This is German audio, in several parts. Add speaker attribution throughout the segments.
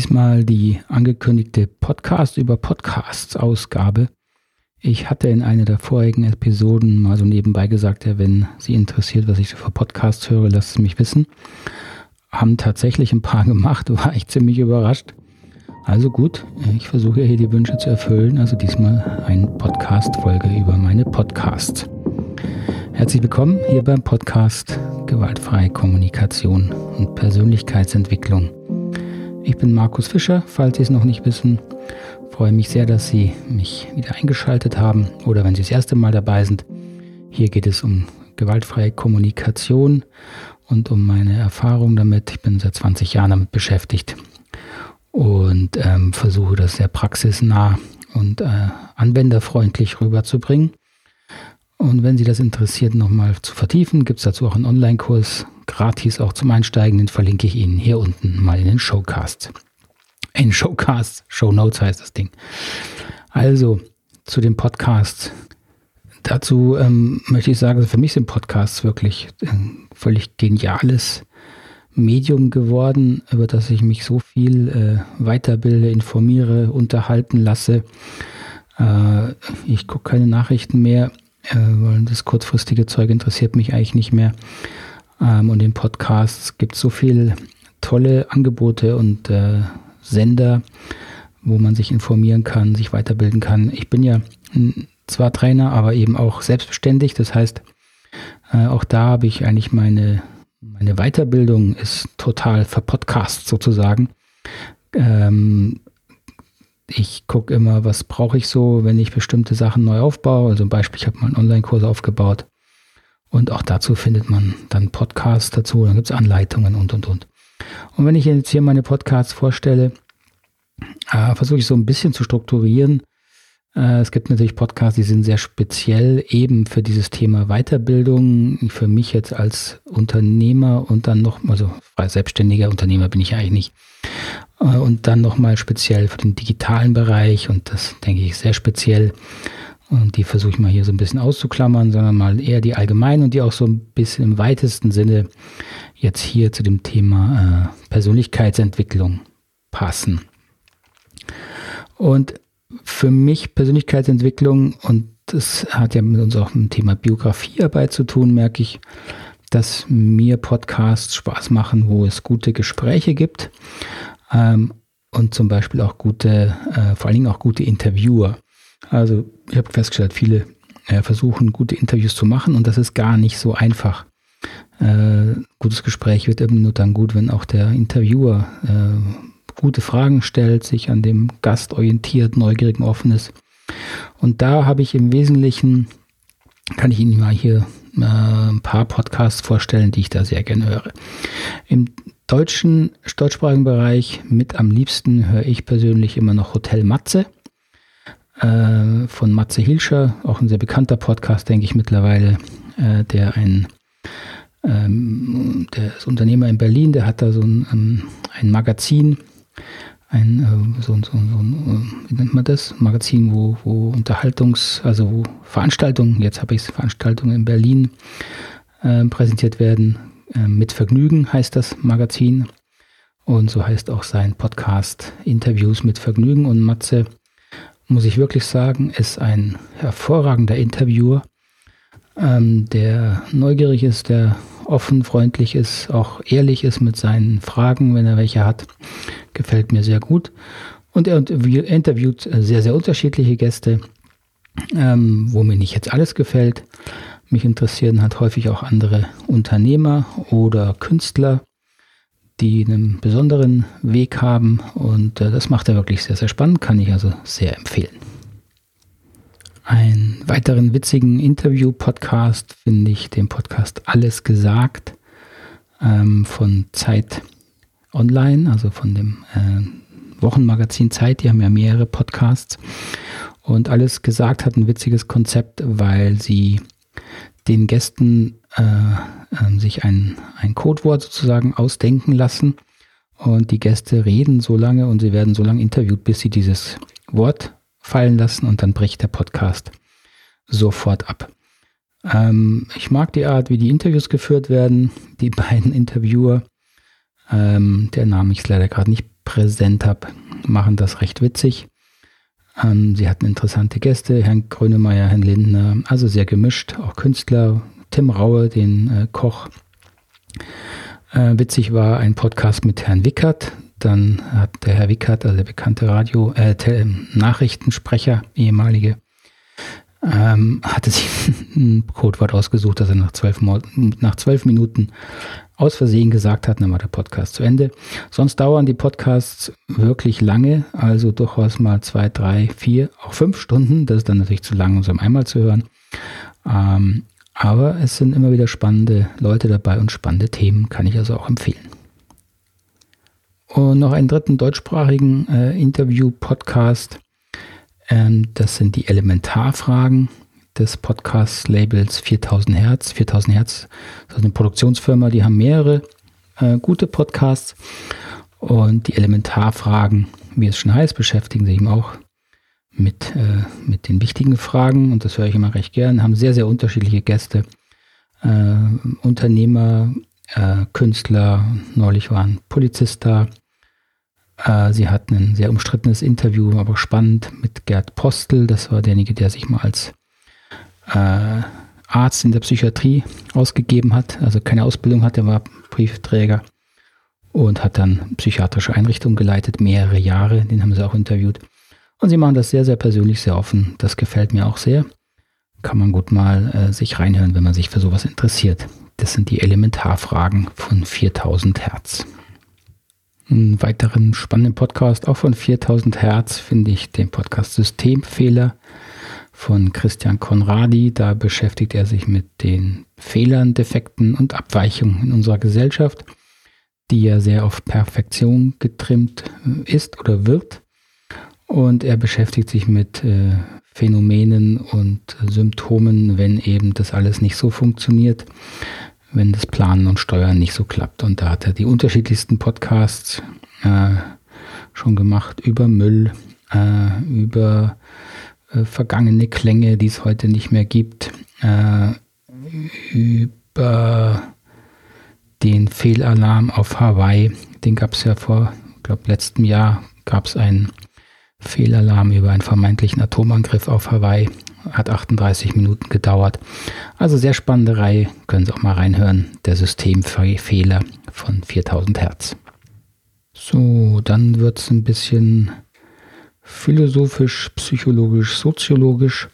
Speaker 1: diesmal die angekündigte Podcast über Podcasts Ausgabe. Ich hatte in einer der vorigen Episoden mal so nebenbei gesagt, ja, wenn Sie interessiert, was ich so für Podcasts höre, lasst es mich wissen. Haben tatsächlich ein paar gemacht, war ich ziemlich überrascht. Also gut, ich versuche hier die Wünsche zu erfüllen. Also diesmal eine Podcast-Folge über meine Podcasts. Herzlich willkommen hier beim Podcast Gewaltfreie Kommunikation und Persönlichkeitsentwicklung. Ich bin Markus Fischer, falls Sie es noch nicht wissen. Freue mich sehr, dass Sie mich wieder eingeschaltet haben oder wenn Sie das erste Mal dabei sind. Hier geht es um gewaltfreie Kommunikation und um meine Erfahrung damit. Ich bin seit 20 Jahren damit beschäftigt und ähm, versuche das sehr praxisnah und äh, anwenderfreundlich rüberzubringen. Und wenn Sie das interessiert, nochmal zu vertiefen, gibt es dazu auch einen Online-Kurs, gratis auch zum Einsteigen, den verlinke ich Ihnen hier unten mal in den Showcast. In Showcast, Show Notes heißt das Ding. Also zu dem Podcast. Dazu ähm, möchte ich sagen, für mich sind Podcasts wirklich ein völlig geniales Medium geworden, über das ich mich so viel äh, weiterbilde, informiere, unterhalten lasse. Äh, ich gucke keine Nachrichten mehr äh, weil das kurzfristige Zeug interessiert mich eigentlich nicht mehr. Ähm, und in Podcasts gibt so viele tolle Angebote und äh, Sender, wo man sich informieren kann, sich weiterbilden kann. Ich bin ja zwar Trainer, aber eben auch selbstständig. Das heißt, äh, auch da habe ich eigentlich meine, meine Weiterbildung ist total verpodcast sozusagen. Ähm, ich gucke immer, was brauche ich so, wenn ich bestimmte Sachen neu aufbaue. Also zum Beispiel, ich habe mal einen Online-Kurs aufgebaut. Und auch dazu findet man dann Podcasts dazu, dann gibt es Anleitungen und, und, und. Und wenn ich jetzt hier meine Podcasts vorstelle, äh, versuche ich so ein bisschen zu strukturieren. Äh, es gibt natürlich Podcasts, die sind sehr speziell eben für dieses Thema Weiterbildung. Für mich jetzt als Unternehmer und dann noch, also selbstständiger Unternehmer bin ich eigentlich nicht. Äh, und dann nochmal speziell für den digitalen Bereich und das denke ich sehr speziell. Und die versuche ich mal hier so ein bisschen auszuklammern, sondern mal eher die allgemeinen und die auch so ein bisschen im weitesten Sinne jetzt hier zu dem Thema äh, Persönlichkeitsentwicklung passen. Und für mich Persönlichkeitsentwicklung, und das hat ja mit uns auch mit dem Thema Biografiearbeit zu tun, merke ich, dass mir Podcasts Spaß machen, wo es gute Gespräche gibt ähm, und zum Beispiel auch gute, äh, vor allen Dingen auch gute Interviewer. Also ich habe festgestellt, viele äh, versuchen gute Interviews zu machen und das ist gar nicht so einfach. Äh, gutes Gespräch wird eben nur dann gut, wenn auch der Interviewer äh, gute Fragen stellt, sich an dem Gast orientiert, neugierig und offen ist. Und da habe ich im Wesentlichen, kann ich Ihnen mal hier äh, ein paar Podcasts vorstellen, die ich da sehr gerne höre. Im deutschen, deutschsprachigen Bereich mit am liebsten höre ich persönlich immer noch Hotel Matze äh, von Matze Hilscher, auch ein sehr bekannter Podcast, denke ich mittlerweile, äh, der ein ähm, der ist Unternehmer in Berlin, der hat da so ein, ähm, ein Magazin, ein, äh, so, so, so äh, wie nennt man das? Magazin, wo, wo Unterhaltungs-, also wo Veranstaltungen, jetzt habe ich Veranstaltungen in Berlin äh, präsentiert werden, ähm, mit Vergnügen heißt das Magazin. Und so heißt auch sein Podcast Interviews mit Vergnügen. Und Matze, muss ich wirklich sagen, ist ein hervorragender Interviewer, ähm, der neugierig ist, der offen, freundlich ist, auch ehrlich ist mit seinen Fragen, wenn er welche hat. Gefällt mir sehr gut. Und er interviewt sehr, sehr unterschiedliche Gäste, ähm, wo mir nicht jetzt alles gefällt. Mich interessieren halt häufig auch andere Unternehmer oder Künstler, die einen besonderen Weg haben und äh, das macht er wirklich sehr, sehr spannend, kann ich also sehr empfehlen. Einen weiteren witzigen Interview-Podcast finde ich den Podcast Alles gesagt ähm, von Zeit Online, also von dem äh, Wochenmagazin Zeit. Die haben ja mehrere Podcasts. Und Alles gesagt hat ein witziges Konzept, weil sie den Gästen äh, äh, sich ein, ein Codewort sozusagen ausdenken lassen. Und die Gäste reden so lange und sie werden so lange interviewt, bis sie dieses Wort fallen lassen und dann bricht der Podcast sofort ab. Ähm, ich mag die Art, wie die Interviews geführt werden. Die beiden Interviewer, ähm, der Name ist leider gerade nicht präsent habe, machen das recht witzig. Ähm, sie hatten interessante Gäste, Herrn Grönemeyer, Herrn Lindner, also sehr gemischt, auch Künstler, Tim Raue, den äh, Koch. Äh, witzig war ein Podcast mit Herrn Wickert. Dann hat der Herr Wickert, also der bekannte Radio, äh, Nachrichtensprecher, ehemalige, ähm, hatte sich ein Codewort ausgesucht, das er nach zwölf, nach zwölf Minuten aus Versehen gesagt hat, dann war der Podcast zu Ende. Sonst dauern die Podcasts wirklich lange, also durchaus mal zwei, drei, vier, auch fünf Stunden. Das ist dann natürlich zu lang, um es einmal zu hören. Ähm, aber es sind immer wieder spannende Leute dabei und spannende Themen, kann ich also auch empfehlen. Und noch einen dritten deutschsprachigen äh, Interview-Podcast. Ähm, das sind die Elementarfragen des Podcast-Labels 4000 Hertz. 4000 Hertz ist eine Produktionsfirma, die haben mehrere äh, gute Podcasts. Und die Elementarfragen, wie es schon heißt, beschäftigen sich eben auch mit, äh, mit den wichtigen Fragen. Und das höre ich immer recht gern. Haben sehr, sehr unterschiedliche Gäste. Äh, Unternehmer, Künstler, neulich waren Polizist da. Äh, sie hatten ein sehr umstrittenes Interview, aber spannend mit Gerd Postel. Das war derjenige, der sich mal als äh, Arzt in der Psychiatrie ausgegeben hat, also keine Ausbildung hatte, war Briefträger und hat dann psychiatrische Einrichtungen geleitet, mehrere Jahre, den haben sie auch interviewt. Und sie machen das sehr, sehr persönlich, sehr offen. Das gefällt mir auch sehr. Kann man gut mal äh, sich reinhören, wenn man sich für sowas interessiert. Das sind die Elementarfragen von 4000 Hertz. Einen weiteren spannenden Podcast, auch von 4000 Hertz, finde ich den Podcast Systemfehler von Christian Conradi. Da beschäftigt er sich mit den Fehlern, Defekten und Abweichungen in unserer Gesellschaft, die ja sehr auf Perfektion getrimmt äh, ist oder wird. Und er beschäftigt sich mit äh, Phänomenen und Symptomen, wenn eben das alles nicht so funktioniert, wenn das Planen und Steuern nicht so klappt. Und da hat er die unterschiedlichsten Podcasts äh, schon gemacht über Müll, äh, über äh, vergangene Klänge, die es heute nicht mehr gibt, äh, über den Fehlalarm auf Hawaii. Den gab es ja vor, ich glaube, letztem Jahr gab es einen Fehlalarm über einen vermeintlichen Atomangriff auf Hawaii. Hat 38 Minuten gedauert. Also sehr spannende Reihe. Können Sie auch mal reinhören. Der Systemfehler von 4000 Hertz. So, dann wird es ein bisschen philosophisch, psychologisch, soziologisch.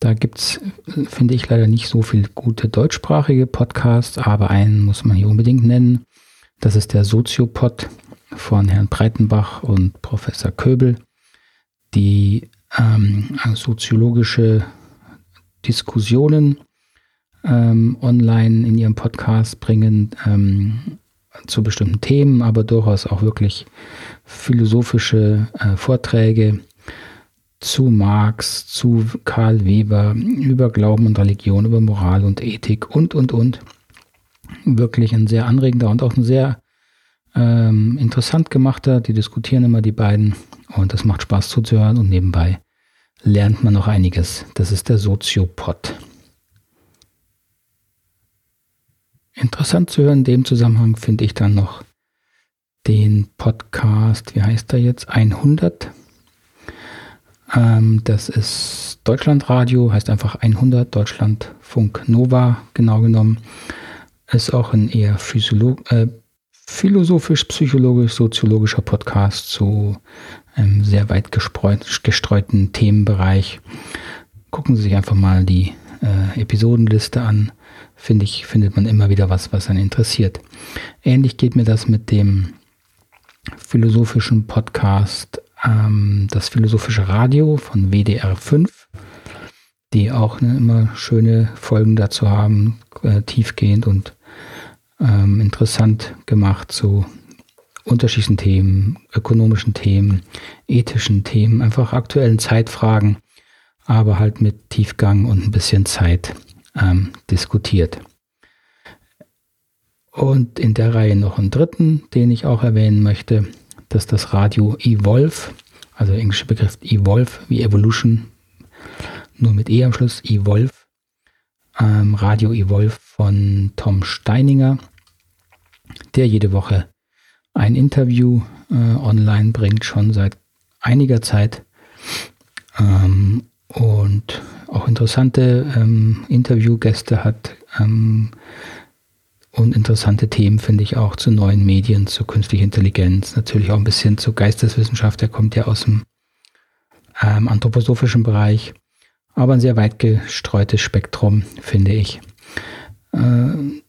Speaker 1: Da gibt es, finde ich, leider nicht so viele gute deutschsprachige Podcasts, aber einen muss man hier unbedingt nennen. Das ist der Soziopod von Herrn Breitenbach und Professor Köbel, die ähm, soziologische Diskussionen ähm, online in ihrem Podcast bringen. Ähm, zu bestimmten Themen, aber durchaus auch wirklich philosophische äh, Vorträge zu Marx, zu Karl Weber, über Glauben und Religion, über Moral und Ethik und, und, und. Wirklich ein sehr anregender und auch ein sehr ähm, interessant gemachter. Die diskutieren immer die beiden und das macht Spaß zuzuhören und nebenbei lernt man noch einiges. Das ist der Soziopod. Interessant zu hören in dem Zusammenhang finde ich dann noch den Podcast, wie heißt er jetzt? 100. Ähm, das ist Deutschlandradio, heißt einfach 100, Deutschlandfunk Nova genau genommen. Ist auch ein eher äh, philosophisch, psychologisch, Podcast zu einem sehr weit gestreuten Themenbereich. Gucken Sie sich einfach mal die äh, Episodenliste an finde ich, findet man immer wieder was, was einen interessiert. Ähnlich geht mir das mit dem philosophischen Podcast, ähm, das philosophische Radio von WDR 5, die auch ne, immer schöne Folgen dazu haben, äh, tiefgehend und ähm, interessant gemacht zu unterschiedlichen Themen, ökonomischen Themen, ethischen Themen, einfach aktuellen Zeitfragen, aber halt mit Tiefgang und ein bisschen Zeit ähm, diskutiert. Und in der Reihe noch einen dritten, den ich auch erwähnen möchte, das ist das Radio Evolve, also der englische Begriff Evolve wie Evolution, nur mit E am Schluss, Evolve. Ähm, Radio Evolve von Tom Steininger, der jede Woche ein Interview äh, online bringt, schon seit einiger Zeit. Ähm, und auch interessante ähm, Interviewgäste hat ähm, und interessante Themen finde ich auch zu neuen Medien, zu künstlicher Intelligenz, natürlich auch ein bisschen zu Geisteswissenschaft, der kommt ja aus dem ähm, anthroposophischen Bereich, aber ein sehr weit gestreutes Spektrum, finde ich. Äh,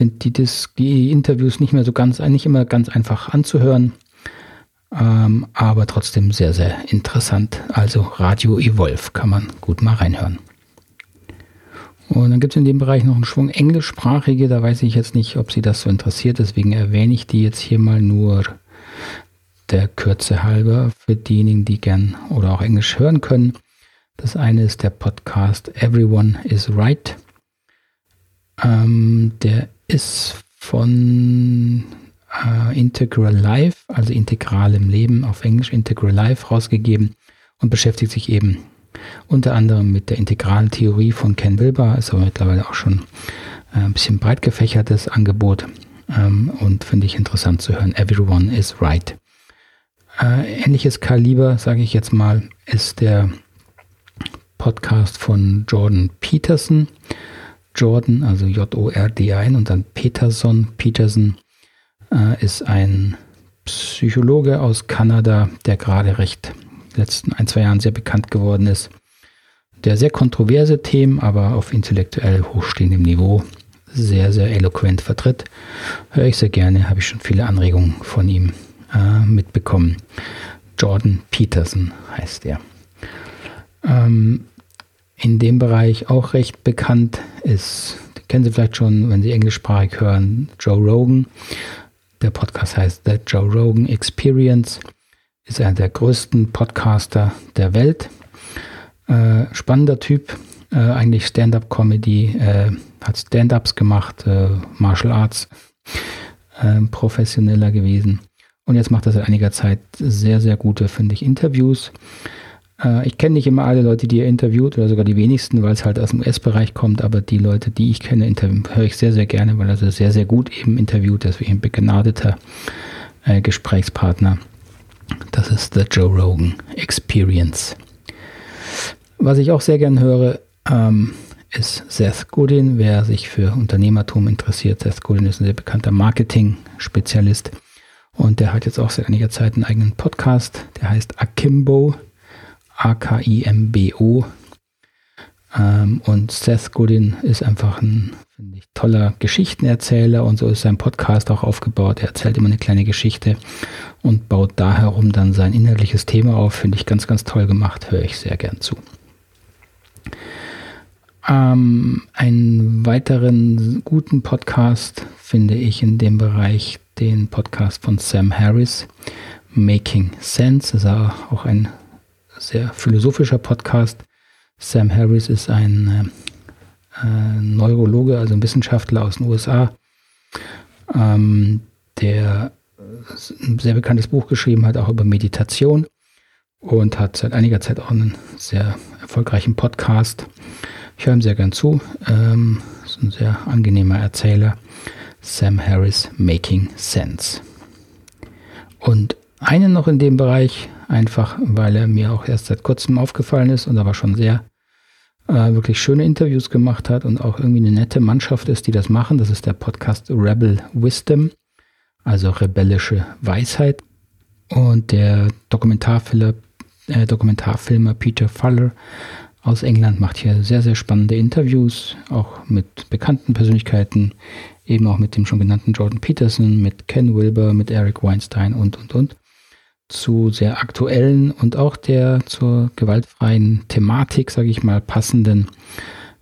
Speaker 1: finde die, die Interviews nicht mehr so ganz, nicht immer ganz einfach anzuhören, ähm, aber trotzdem sehr, sehr interessant. Also Radio Evolve kann man gut mal reinhören. Und dann gibt es in dem Bereich noch einen Schwung englischsprachige, da weiß ich jetzt nicht, ob Sie das so interessiert, deswegen erwähne ich die jetzt hier mal nur der Kürze halber für diejenigen, die gern oder auch Englisch hören können. Das eine ist der Podcast Everyone is Right. Ähm, der ist von äh, Integral Life, also integralem Leben auf Englisch Integral Life rausgegeben und beschäftigt sich eben unter anderem mit der integralen Theorie von Ken Wilber, ist aber mittlerweile auch schon äh, ein bisschen breit gefächertes Angebot ähm, und finde ich interessant zu hören. Everyone is right. Äh, ähnliches Kaliber, sage ich jetzt mal, ist der Podcast von Jordan Peterson. Jordan, also J-O-R-D-A-N und dann Peterson. Peterson äh, ist ein Psychologe aus Kanada, der gerade recht letzten ein, zwei Jahren sehr bekannt geworden ist, der sehr kontroverse Themen, aber auf intellektuell hochstehendem Niveau sehr, sehr eloquent vertritt. Höre ich sehr gerne, habe ich schon viele Anregungen von ihm äh, mitbekommen. Jordan Peterson heißt er. Ähm, in dem Bereich auch recht bekannt ist, kennen Sie vielleicht schon, wenn Sie englischsprachig hören, Joe Rogan. Der Podcast heißt The Joe Rogan Experience ist einer der größten Podcaster der Welt. Äh, spannender Typ, äh, eigentlich Stand-up-Comedy, äh, hat Stand-ups gemacht, äh, Martial Arts, äh, professioneller gewesen. Und jetzt macht er seit einiger Zeit sehr, sehr gute, finde ich, Interviews. Äh, ich kenne nicht immer alle Leute, die er interviewt, oder sogar die wenigsten, weil es halt aus dem US-Bereich kommt, aber die Leute, die ich kenne, höre ich sehr, sehr gerne, weil er sehr, sehr gut eben interviewt, deswegen ein begnadeter Gesprächspartner. Das ist The Joe Rogan Experience. Was ich auch sehr gern höre, ähm, ist Seth Godin. Wer sich für Unternehmertum interessiert, Seth Godin ist ein sehr bekannter Marketing-Spezialist. Und der hat jetzt auch seit einiger Zeit einen eigenen Podcast, der heißt Akimbo, A-K-I-M-B-O. Ähm, und Seth Godin ist einfach ein, finde ich, toller Geschichtenerzähler und so ist sein Podcast auch aufgebaut. Er erzählt immer eine kleine Geschichte und baut da herum dann sein inhaltliches Thema auf. Finde ich ganz, ganz toll gemacht, höre ich sehr gern zu. Ähm, einen weiteren guten Podcast finde ich in dem Bereich den Podcast von Sam Harris, Making Sense. Das ist auch ein sehr philosophischer Podcast. Sam Harris ist ein äh, Neurologe, also ein Wissenschaftler aus den USA, ähm, der ein sehr bekanntes Buch geschrieben hat, auch über Meditation und hat seit einiger Zeit auch einen sehr erfolgreichen Podcast. Ich höre ihm sehr gern zu. Ähm, ist ein sehr angenehmer Erzähler. Sam Harris Making Sense. Und einen noch in dem Bereich, einfach weil er mir auch erst seit kurzem aufgefallen ist und aber schon sehr äh, wirklich schöne Interviews gemacht hat und auch irgendwie eine nette Mannschaft ist, die das machen. Das ist der Podcast Rebel Wisdom also rebellische Weisheit. Und der Dokumentarfilmer, äh, Dokumentarfilmer Peter Fuller aus England macht hier sehr, sehr spannende Interviews, auch mit bekannten Persönlichkeiten, eben auch mit dem schon genannten Jordan Peterson, mit Ken Wilber, mit Eric Weinstein und, und, und, zu sehr aktuellen und auch der zur gewaltfreien Thematik, sage ich mal, passenden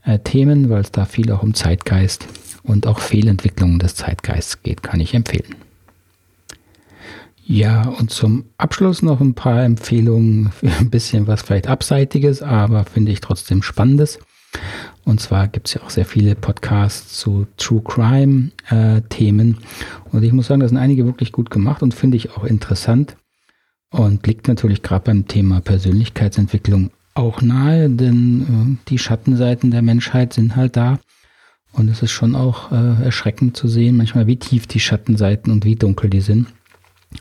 Speaker 1: äh, Themen, weil es da viel auch um Zeitgeist und auch Fehlentwicklungen des Zeitgeists geht, kann ich empfehlen. Ja, und zum Abschluss noch ein paar Empfehlungen ein bisschen was vielleicht Abseitiges, aber finde ich trotzdem Spannendes. Und zwar gibt es ja auch sehr viele Podcasts zu True Crime äh. Und ich muss sagen, das sind einige wirklich gut gemacht und finde ich auch interessant. Und liegt natürlich gerade beim Thema Persönlichkeitsentwicklung auch nahe, denn äh, die Schattenseiten der Menschheit sind halt da. Und es ist schon auch äh, erschreckend zu sehen, manchmal wie tief die Schattenseiten und wie dunkel die sind.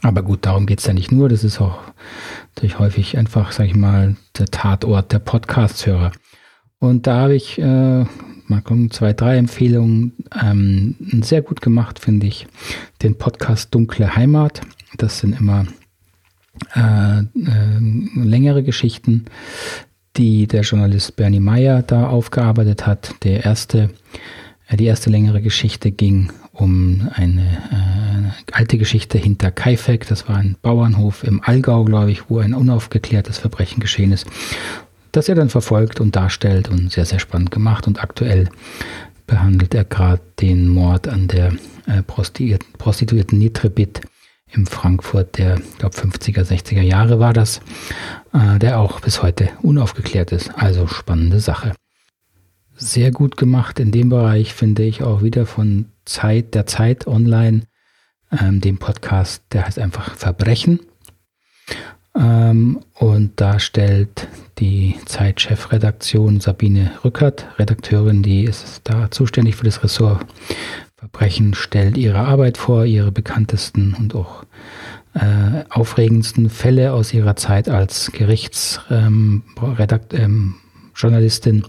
Speaker 1: Aber gut, darum geht es ja nicht nur. Das ist auch natürlich häufig einfach, sag ich mal, der Tatort der Podcast-Hörer. Und da habe ich äh, mal kommen zwei, drei Empfehlungen. Ähm, sehr gut gemacht, finde ich, den Podcast Dunkle Heimat. Das sind immer äh, äh, längere Geschichten, die der Journalist Bernie Meyer da aufgearbeitet hat. Der erste, äh, die erste längere Geschichte ging um eine äh, alte Geschichte hinter Kaifek. Das war ein Bauernhof im Allgäu, glaube ich, wo ein unaufgeklärtes Verbrechen geschehen ist das er dann verfolgt und darstellt und sehr, sehr spannend gemacht. Und aktuell behandelt er gerade den Mord an der äh, Prostituierten, Nitrebit in Frankfurt der, ich glaube, 50er, 60er Jahre war das, äh, der auch bis heute unaufgeklärt ist. Also spannende Sache. Sehr gut gemacht in dem Bereich finde ich auch wieder von Zeit, der Zeit online, ähm, dem Podcast, der heißt einfach Verbrechen. Ähm, und da stellt die Zeit-Chefredaktion Sabine Rückert, Redakteurin, die ist da zuständig für das Ressort Verbrechen, stellt ihre Arbeit vor, ihre bekanntesten und auch äh, aufregendsten Fälle aus ihrer Zeit als Gerichtsjournalistin. Ähm,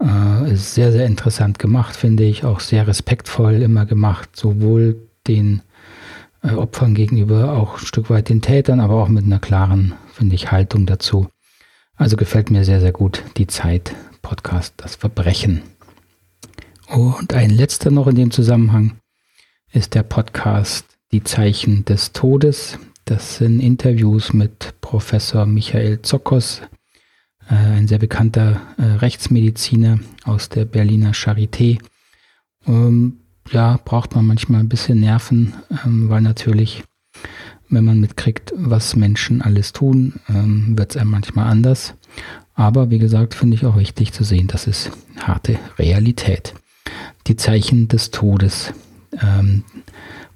Speaker 1: ähm, äh, ist sehr, sehr interessant gemacht, finde ich, auch sehr respektvoll immer gemacht, sowohl den äh, Opfern gegenüber, auch ein Stück weit den Tätern, aber auch mit einer klaren, finde ich, Haltung dazu. Also gefällt mir sehr, sehr gut die Zeit Podcast, das Verbrechen. Und ein letzter noch in dem Zusammenhang ist der Podcast Die Zeichen des Todes. Das sind Interviews mit Professor Michael Zokos, äh, ein sehr bekannter äh, Rechtsmediziner aus der Berliner Charité. Ähm, ja, braucht man manchmal ein bisschen Nerven, ähm, weil natürlich, wenn man mitkriegt, was Menschen alles tun, ähm, wird es einem manchmal anders. Aber wie gesagt, finde ich auch wichtig zu sehen, das ist harte Realität. Die Zeichen des Todes. Ähm,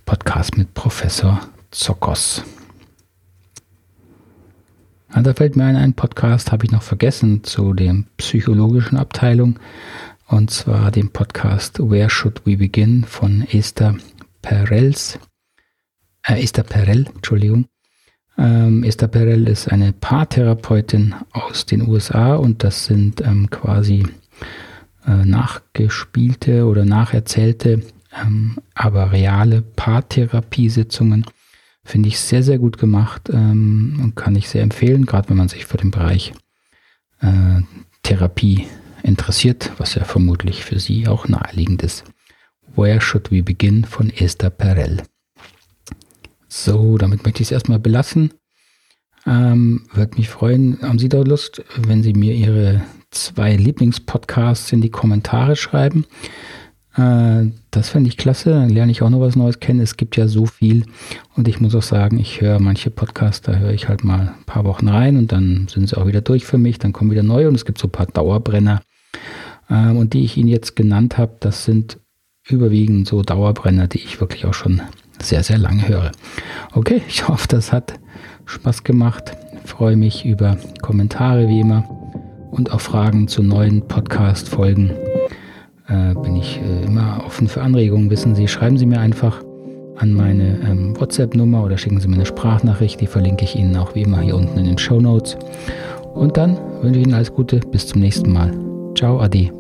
Speaker 1: Podcast mit Professor Zokos. Ja, da fällt mir ein, ein Podcast habe ich noch vergessen zu der psychologischen Abteilung und zwar den Podcast Where Should We Begin von Esther Perels. Äh, Esther Perel, Entschuldigung. Ähm, Esther Perel ist eine Paartherapeutin aus den USA und das sind ähm, quasi äh, nachgespielte oder nacherzählte, ähm, aber reale Paartherapiesitzungen. Finde ich sehr, sehr gut gemacht ähm, und kann ich sehr empfehlen, gerade wenn man sich für den Bereich äh, Therapie interessiert, was ja vermutlich für Sie auch naheliegend ist. Where Should We Begin von Esther Perel. So, damit möchte ich es erstmal belassen. Ähm, Würde mich freuen, haben Sie da Lust, wenn Sie mir Ihre zwei Lieblingspodcasts in die Kommentare schreiben. Äh, das fände ich klasse, dann lerne ich auch noch was Neues kennen. Es gibt ja so viel und ich muss auch sagen, ich höre manche Podcasts, da höre ich halt mal ein paar Wochen rein und dann sind sie auch wieder durch für mich, dann kommen wieder neue und es gibt so ein paar Dauerbrenner. Ähm, und die ich Ihnen jetzt genannt habe, das sind überwiegend so Dauerbrenner, die ich wirklich auch schon sehr, sehr lange höre. Okay, ich hoffe, das hat Spaß gemacht. Ich freue mich über Kommentare wie immer und auch Fragen zu neuen Podcast-Folgen. Äh, bin ich äh, immer offen für Anregungen. Wissen Sie, schreiben Sie mir einfach an meine ähm, WhatsApp-Nummer oder schicken Sie mir eine Sprachnachricht. Die verlinke ich Ihnen auch wie immer hier unten in den Show Notes. Und dann wünsche ich Ihnen alles Gute. Bis zum nächsten Mal. Ciao, Adi.